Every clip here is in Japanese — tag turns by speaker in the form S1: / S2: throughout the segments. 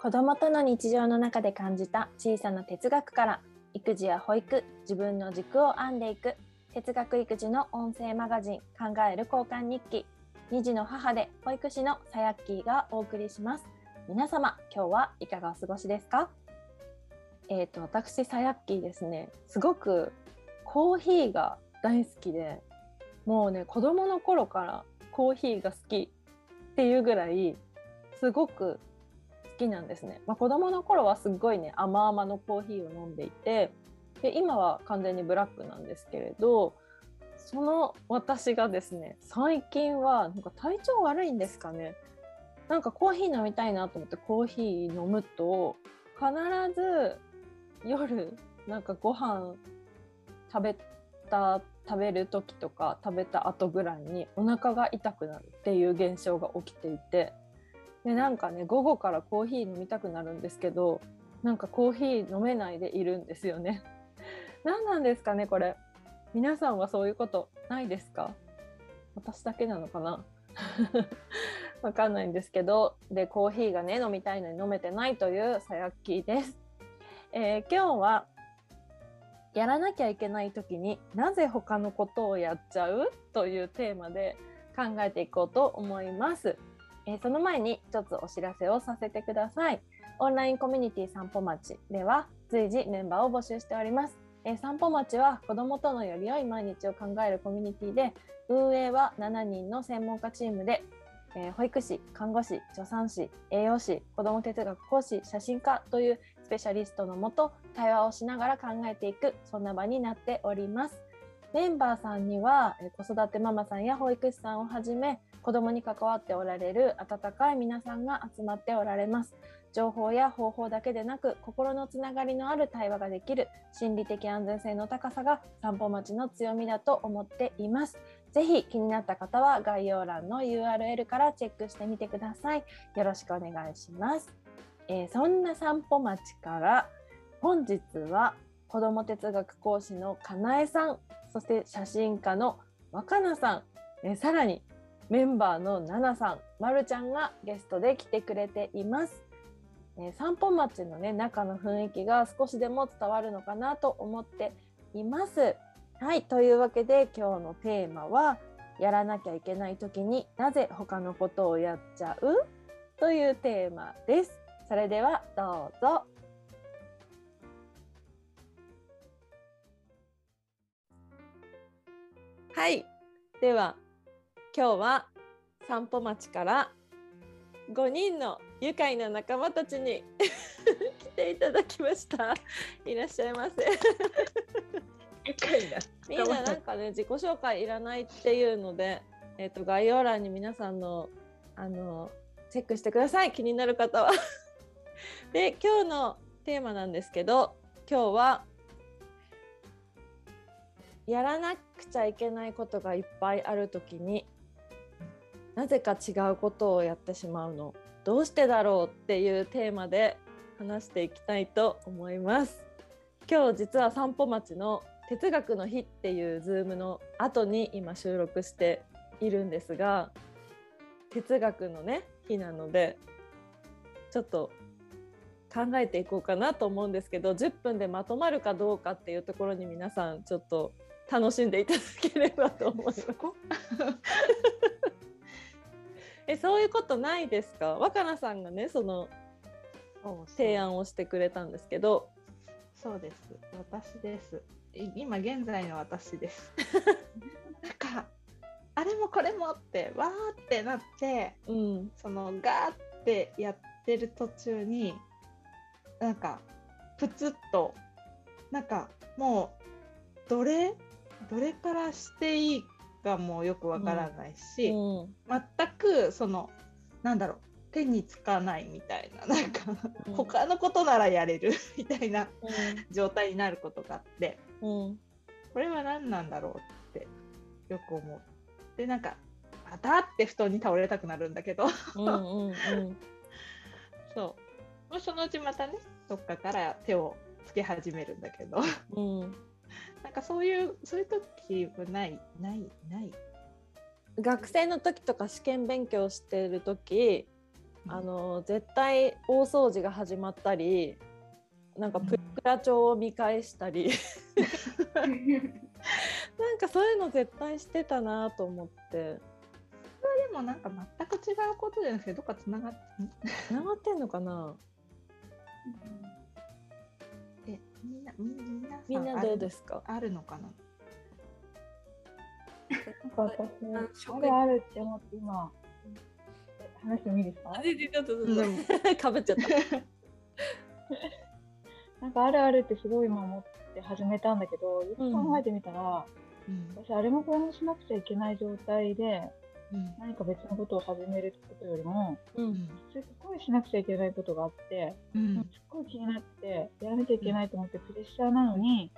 S1: 子供との日常の中で感じた小さな哲学から育児や保育自分の軸を編んでいく哲学育児の音声マガジン考える交換日記2児の母で保育士のさやっきーがお送りします。皆様今日はいかがお過ごしですか？えっ、ー、と私さやっきーですね。すごくコーヒーが大好きでもうね子供の頃からコーヒーが好きっていうぐらいすごくきなんですね。まあ、子供の頃はすっごいね甘々のコーヒーを飲んでいてで今は完全にブラックなんですけれどその私がですね最近はなんか体調悪いんですかねなんかコーヒー飲みたいなと思ってコーヒー飲むと必ず夜なんかご飯食べた食べる時とか食べた後ぐらいにお腹が痛くなるっていう現象が起きていてでなんかね午後からコーヒー飲みたくなるんですけどなんかコーヒー飲めないでいるんですよね。何なんですかねこれ。皆さんはそういうことないですか？私だけなのかな？わかんないんですけどでコーヒーがね飲みたいのに飲めてないというさやっきーです、えー、今日はやらなきゃいけない時になぜ他のことをやっちゃう？というテーマで考えていこうと思います、え、その前に一つお知らせをさせてくださいオンラインコミュニティ散歩町では随時メンバーを募集しておりますえー、散歩町は子どもとのより良い毎日を考えるコミュニティで運営は7人の専門家チームで、え、保育士看護師助産師栄養士子ども哲学講師写真家というスペシャリストのもと対話をしながら考えていくそんな場になっております。メンバーさんには子育てママさんや保育士さんをはじめ子どもに関わっておられる温かい皆さんが集まっておられます。情報や方法だけでなく心のつながりのある対話ができる心理的安全性の高さが散歩町の強みだと思っています。ぜひ気になった方は概要欄の URL からチェックしてみてください。よろしくお願いします。えー、そんな散歩町から本日は子ども哲学講師のかなえさん、そして写真家の若菜さん、えー、さらにメンバーのななさん、まるちゃんがゲストで来てくれています。えー、散歩町のね中の雰囲気が少しでも伝わるのかなと思っています。はいというわけで今日のテーマはやらなきゃいけない時になぜ他のことをやっちゃうというテーマです。それではどうぞ。はい。では今日は散歩町から5人の愉快な仲間たちに 来ていただきました。いらっしゃいませ。
S2: 愉快な。
S1: みんななんかね自己紹介いらないっていうので、えっ、ー、と概要欄に皆さんのあのチェックしてください。気になる方は。で今日のテーマなんですけど、今日はやらなくちゃいけないことがいっぱいあるときになぜか違うことをやってしまうの。どうしてだろうっていうテーマで話していきたいと思います。今日実は散歩町の哲学の日っていうズームの後に今収録しているんですが哲学のね日なのでちょっと考えていこうかなと思うんですけど10分でまとまるかどうかっていうところに皆さんちょっと楽しんでいただければと思います。えそういうことないですか？若菜さんがねその提案をしてくれたんですけど。
S2: そうです。私です。今現在の私です。なんかあれもこれもってわーってなって、うん、そのガーってやってる途中になんかプツッとなんかもうどれ？どれからしていいがもうよくわからないし、うん。うん、全くそのなんだろう手につかないみたいななんか、うん、他のことならやれる みたいな、状態になることがあって、これは何なんだろうってよく思う。でなんかまたって布団に倒れたくなるんだけど。うんうん、そう。そのうちまたねどっかから手をつけ始めるんだけど、うん、なんかそういうそういう時はないないない。
S1: 学生の時とか試験勉強してる時あの絶対大掃除が始まったりなんかプラ帳を見返したり、うん、なんかそういうの絶対してたなと思って。それは
S2: でもなんか全く違うことじゃなくてどっかつながって
S1: つながってんのかな、
S2: うん、えみんなみんな
S1: みんなどうですか？
S2: あるのかな？
S3: なん。か私あれあるって思って今話してもいいですか？
S1: かぶ っちゃった。
S3: なんかあるあるってすごい今思って始めたんだけど、よく考えてみたら、うん、私あれもこれもしなくちゃいけない状態で、うん、何か別のことを始めることよりも、うん、すっごいしなくちゃいけないことがあって、うん、すっごい気になってやらなきゃいけないと思ってプレッシャーなのに、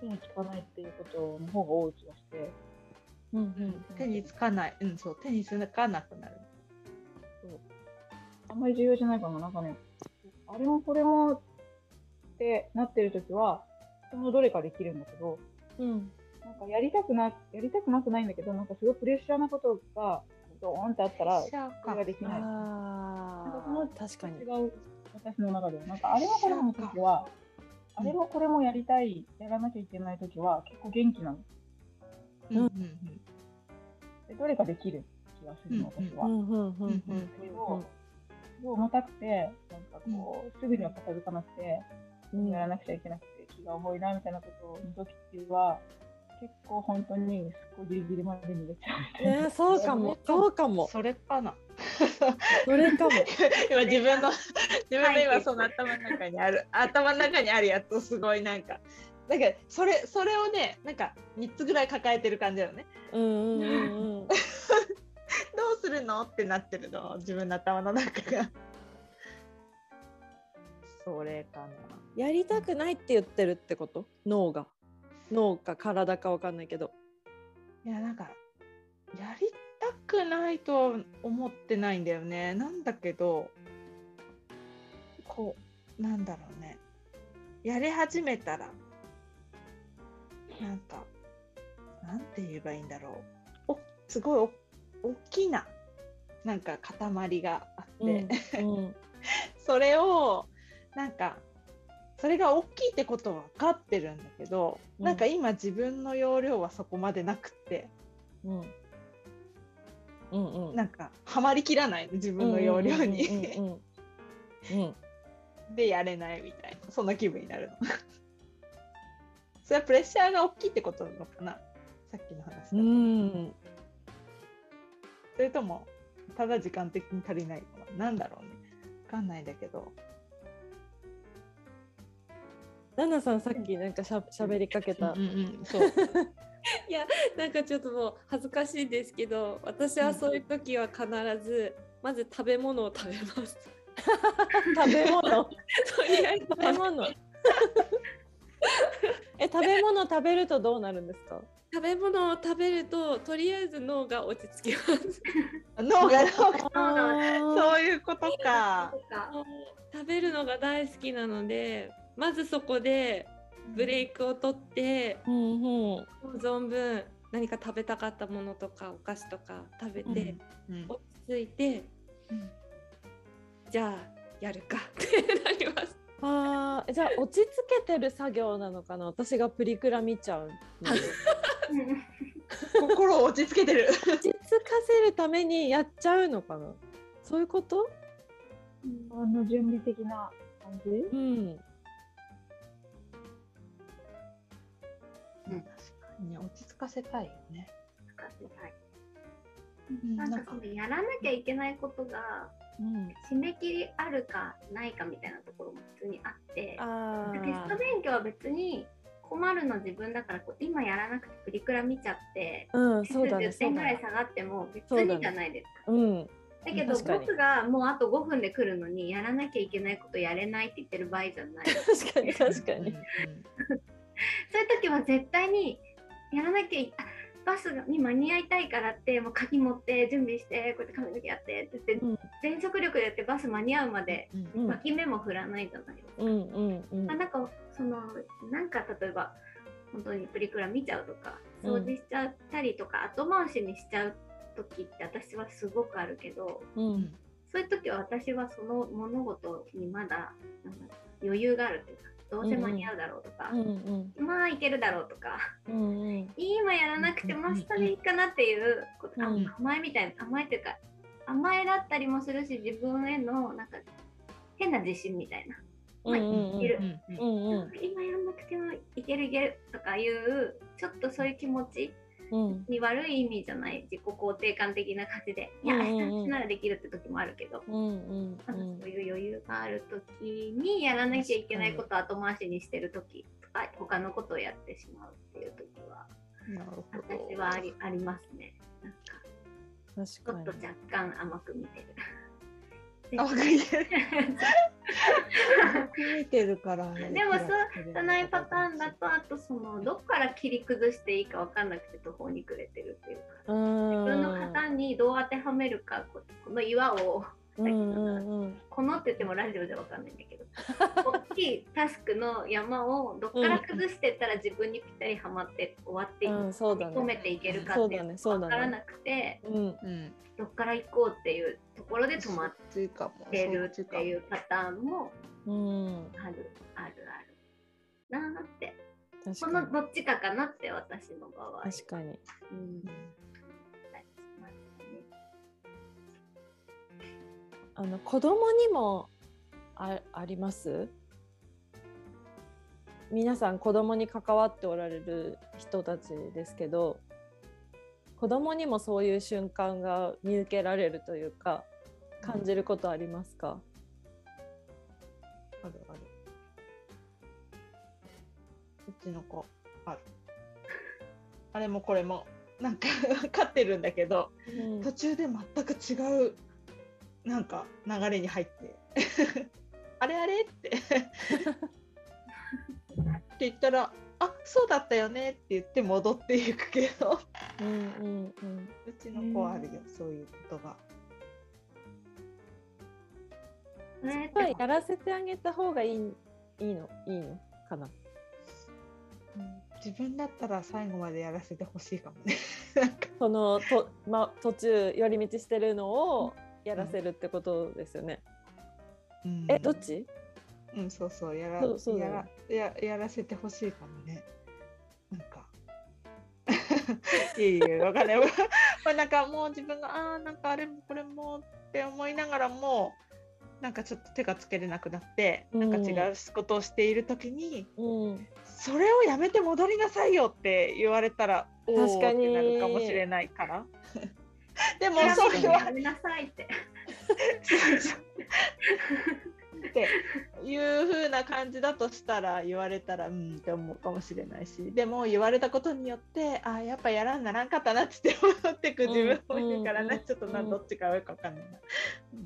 S3: 手につかないっていうことの方が多い気がして。
S2: うんうん、手につかない、うん、そう。手につかなくなる。
S3: そう。あんまり重要じゃないかもなんかね。あれもこれもってなってる時はそのどれかできるんだけど、うん、なんかやりたくなやりたくなくないんだけどなんかすごいプレッシャーなことがドーンってあったらそれができない。なんかその確かに。違う私の中では。なんかあれもこれもの時はあれもこれもやりたいやらなきゃいけない時は結構元気なの。うんうんうん、でどれかできる気がするの私は。けどすごい重たくてなんかこう、すぐには片付かなくて。やらなくちゃいけなくて気が重いなみたいなことの時は結構本当にすっごいギリギリまで逃げちゃうみたいな。
S1: ね、そうかも、そうかも。
S2: それかな。
S1: それかも。
S2: 今自分の自分の今その頭の中にある 頭の中にあるやつをすごいなんか。だからそれそれをねなんか3つぐらい抱えてる感じだよね。うんうんうんうん。どうするのってなってるの自分の頭の中が。それかな。
S1: やりたくないって言ってるってこと？脳が脳か体か分かんないけど。
S2: いやなんかやりたくないとは思ってないんだよね。なんだけどこうなんだろうね。やり始めたらなんかなんて言えばいいんだろう。おすごいお大きななんか塊があって、うんうん、それをなんかそれが大きいってことは分かってるんだけど、うん、なんか今自分の容量はそこまでなくて、うん、うんうん。なんかはまりきらない自分の容量に。でやれないみたいな。そんな気分になるの。それはプレッシャーが大きいってことなのかな？さっきの話だと。うん。それともただ時間的に足りないのは何だろうね。分かんないんだけど。
S1: ナナさんさっきなんかしゃしゃべりかけた。うんうん、
S4: そう。いやなんかちょっともう恥ずかしいんですけど私はそういう時は必ずまず食べ物を食べます。
S1: 食べ物？とりあえず食べ物？え食べ物食べるとどうなるんですか？
S4: 食べ物を食べるととりあえず脳が落ち着きます。
S2: 脳が脳が。そういうことか。
S4: 食べるのが大好きなのでまずそこでブレイクを取って、うんうん、存分何か食べたかったものとかお菓子とか食べて、うん。うん、落ち着いて、うん、じゃあやるかってなります。
S1: あじゃあ落ち着けてる作業なのかな？私がプリクラ見ちゃう
S2: 心を落ち着けてる。
S1: 落ち着かせるためにやっちゃうのかな？そういうこと？
S3: あの準備的な感じ？うん
S2: うん、ね落ち着かせたいよね。
S5: 落ち着かせたい。うん、なんかそのやらなきゃいけないことが、うん、締め切りあるかないかみたいなところも普通にあってテスト勉強は別に困るの自分だからこう今やらなくてプリクラ見ちゃって、うん、そうだね、10点ぐらい下がっても別にじゃないですか。うん、だけど僕がもうあと5分で来るのにやらなきゃいけないことやれないって言ってる場合じゃない。
S1: 確かに確かに。
S5: そういう時は絶対にやらなきゃいバスに間に合いたいからってもう鍵持って準備してこうやって髪の毛やってって言って、うん、全速力でやってバス間に合うまで脇目も振らないじゃないです。か。うんうんうん、まあ、なんかそのなんか例えば本当にプリクラ見ちゃうとか掃除しちゃったりとか、後回しにしちゃう時って私はすごくあるけど、うん、そういう時は私はその物事にまだ余裕があるというかどうせ間に合うだろうとか、うんうん、まあいけるだろうとか、うんうん、今やらなくても明日でいいかなっていうこと、うん、甘えみたいな甘えっていうか甘えだったりもするし自分へのなんか変な自信みたいな。まあ、いける、今やらなくてもいけるいけるとかいうちょっとそういう気持ちに悪い意味じゃない自己肯定感的な感じで、いや、明日ならできるって時もあるけど、そういう余裕がある時にやらなきゃいけないことを後回しにしてる時とか他のことをやってしまうっていう時は私はありありますね。なんかちょっと若干甘く見てる。
S2: 甘く見てる。見てるから、
S5: ね、でもそうじゃないパターンだとあとそのどっから切り崩していいか分かんなくて途方に暮れてるっていうか。自分の型にどう当てはめるかこの岩をこのって言ってもラジオじゃ分かんないんだけど。大きいタスクの山をどっから崩してったら自分にぴったりはまって終わっていく、うん、込めていけるかって分からなくて、うん、どっから行こうっていうところで止まってるっていうパターンもあるあるあるなって。このどっちかかなって私の場合。
S1: 確かに、うんあの子供にもああります？皆さん子供に関わっておられる人たちですけど子供にもそういう瞬間が見受けられるというか感じることありますか、
S2: あるある。うちの子ある。あれもこれもなんか飼ってるんだけど、うん、途中で全く違うなんか流れに入って。あれあれって。って言ったらあそうだったよね。って言って戻っていくけど。うんうん、うん、うちの子はあるよ、そういうことが。
S1: やっぱりやらせてあげた方がいいいいの？いいのかな、
S2: うん、自分だったら最後までやらせてほしいかもね。
S1: そのと、ま、途中寄り道してるのをやらせるってことですよね、うん、えどっち？
S2: うんそうそうやらそうそうやらややらせてほしいかもね。なんか。いいえわかんない。まあなんかもう自分がああなんかあれもこれもって思いながらもなんかちょっと手がつけれなくなって、うん、なんか違うことをしている時に、うん、それをやめて戻りなさいよって言われたらおおってなるかもしれないから。でもそれは。やめなさいって。っていう風な感じだとしたら言われたらうんって思うかもしれないし。でも言われたことによってあやっぱやらんならんかったなって思ってく自分もいるからな、ちょっとなどっちかよくわかんないな。うん、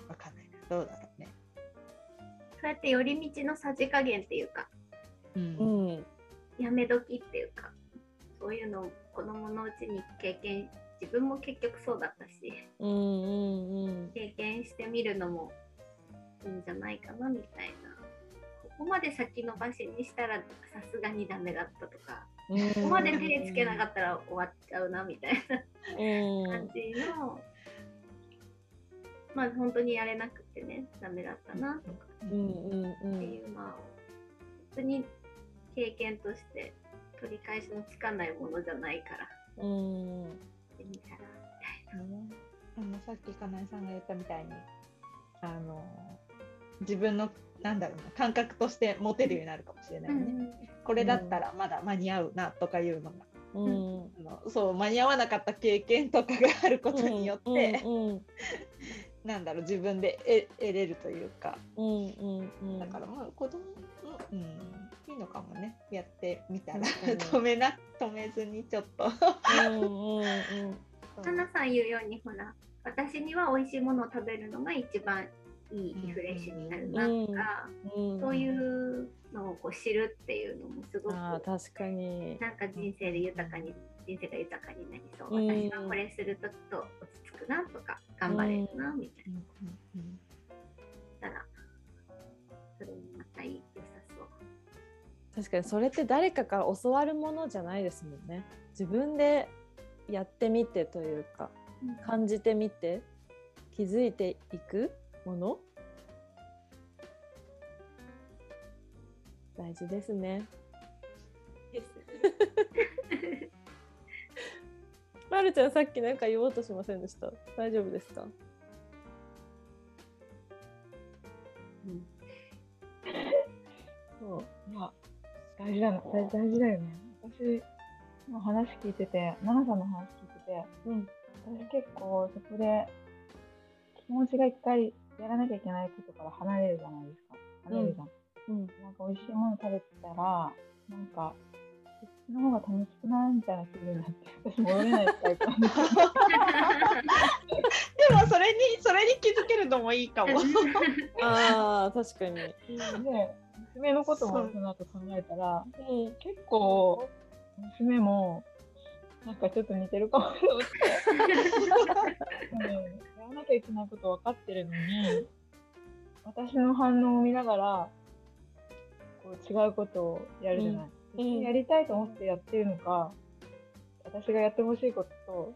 S2: うん、わかんないな。どうだろうね。
S5: そうやって寄り道のさじ加減っていうか、うん、やめ時っていうかそういうのを子供のうちに経験自分も結局そうだったし、うんうんうん、経験してみるのもいいんじゃないかなみたいな。ここまで先延ばしにしたらさすがにダメだったとか、うん、ここまで手つけなかったら終わっちゃうなみたいな感じの。まあ本当にやれなくてねダメだったなとかっていうまあ本当に経験として取り返しのつかないものじゃないから。うんってみたらみたいな。
S2: あのさっきかなえさんが言ったみたいにあの自分のなんだろうな感覚として持てるようになるかもしれないね。うん、これだったらまだ間に合うなとかいうのが。うん、あのそう間に合わなかった経験とかがあることによって、うんうん、なんだろう自分で得れるというか、うんうんうん、だからまあ子供うん、いいのかもねやってみたら 止めな止めずにちょっと。うんうん
S5: うん。花さん言うようにほら私には美味しいものを食べるのが一番いいリフレッシュになるなとか、うんうん、そういうのをこう知るっていうのもすごく
S1: 確かに。
S5: なんか人生で豊かに人生が豊かになりそう、うん、私はこれするとと落ち着くなとか頑張れるなみたいな。うん、たら
S1: 確かにそれって誰かから教わるものじゃないですもんね。自分でやってみてというか、感じてみて気づいていくもの。大事ですね。まるちゃんさっき何か言おうとしませんでした。大丈夫ですか、
S3: うん、そう。いや大事だな。大大事だよね。私の話聞いてて奈々さんの話聞いてて、うん、私結構そこで気持ちが一回やらなきゃいけないことから離れるじゃないですか。離れるじゃん、うん、なんか美味しいもの食べてたらなんかそっちの方が楽しくないみたいな気分になって私戻れないタイプ
S2: でもそれにそれに気づけるのもいいかも。
S1: ああ確かに。
S3: で娘のこともその後考えたら、うん、結構娘もなんかちょっと似てるかもと思って、やらなきゃいけないこと分かってるのに私の反応を見ながらこう違うことをやるじゃない、うん、やりたいと思ってやってるのか、私がやってほしいことと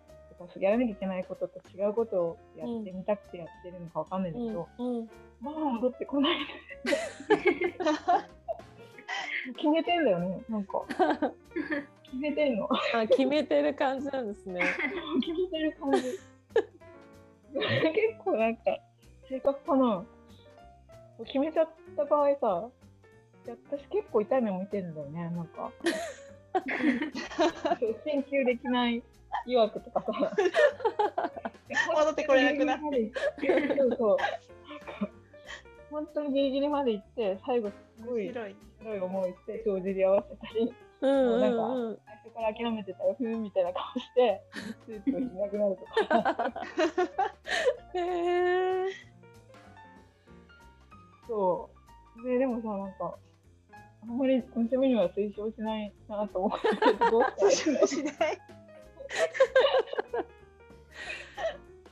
S3: やらなきゃいけないことと違うことをやってみたくてやってるのか分かんないんだけど、うん。うん、まあ戻ってこない。決めてんだよねなんか。決めてんの。
S1: あ決めてる感じなんですね。
S3: 決めてる感じ。結構なんか性格かな。決めちゃった場合さ私結構痛い目向いてるんだよねなんか。研究できない疑惑とかさ。
S2: 戻ってこれなくなってそうそう
S3: 本当にギリギリまで行って最後すごい白い。思いして帳尻合わせたり、うんうんうん、なんか最初から諦めてたよふんみたいな顔してスープをしなくなるとか。へ えそう。ででもさなんかあんまり娘には推奨しないなと思ってどう
S2: 推奨しない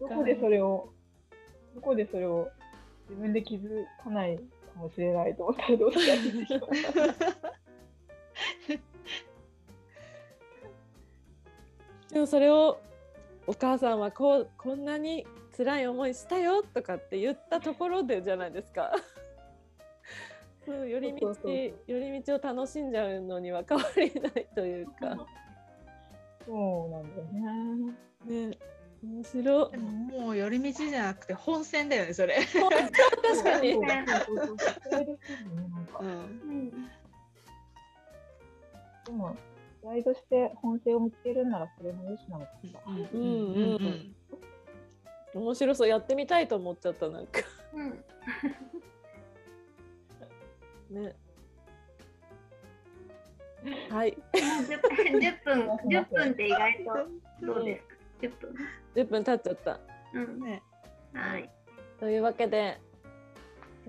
S3: どこでそれをどこでそれを自分で気づかないかもしれないと思ったらどうしたらいいでしょう
S1: でもそれをお母さんはこうこんなに辛い思いしたよとかって言ったところでじゃないですか。そう寄り道寄り道を楽しんじゃうのには変わりないというか。
S3: そうなんだよね。
S1: ね面白
S2: い。もう寄り道じゃなくて本線だよねそれ。
S1: 確かに。
S3: でもガイドして本性を見つけるならそれもよしなのかしら。うんうんうん
S1: 面白そうやってみたいと思っちゃったなんか。うん。ね。はい。
S5: 10分、10分って意外とどうですか、10分。
S1: 10分経っちゃった。
S5: うん。ね、はい。
S1: というわけで、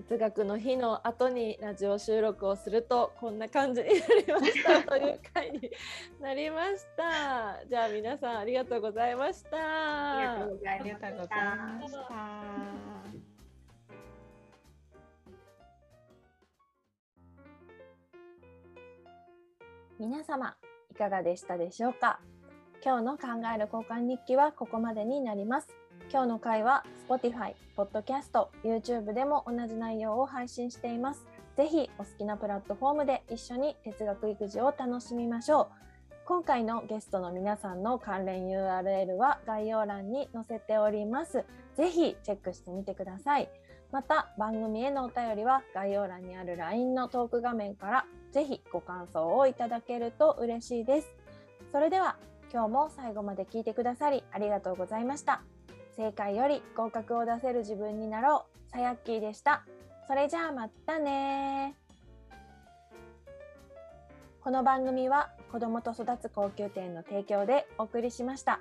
S1: 哲学の日の後にラジオ収録をするとこんな感じになりましたという回になりました。じゃあ皆さんありがとうございました。
S5: ありがとうございました。
S1: 皆様いかがでしたでしょうか？今日の考える交換日記はここまでになります。今日の回は Spotify、Podcast、YouTube でも同じ内容を配信しています。ぜひお好きなプラットフォームで一緒に哲学育児を楽しみましょう。今回のゲストの皆さんの関連 URL は概要欄に載せております。ぜひチェックしてみてください。また番組へのお便りは概要欄にある LINE のトーク画面からぜひご感想をいただけると嬉しいです。それでは今日も最後まで聞いてくださりありがとうございました。正解より合格を出せる自分になろう。さやっきーでした。それじゃあまたねこの番組は子どもと育つ高級店の提供でお送りしました。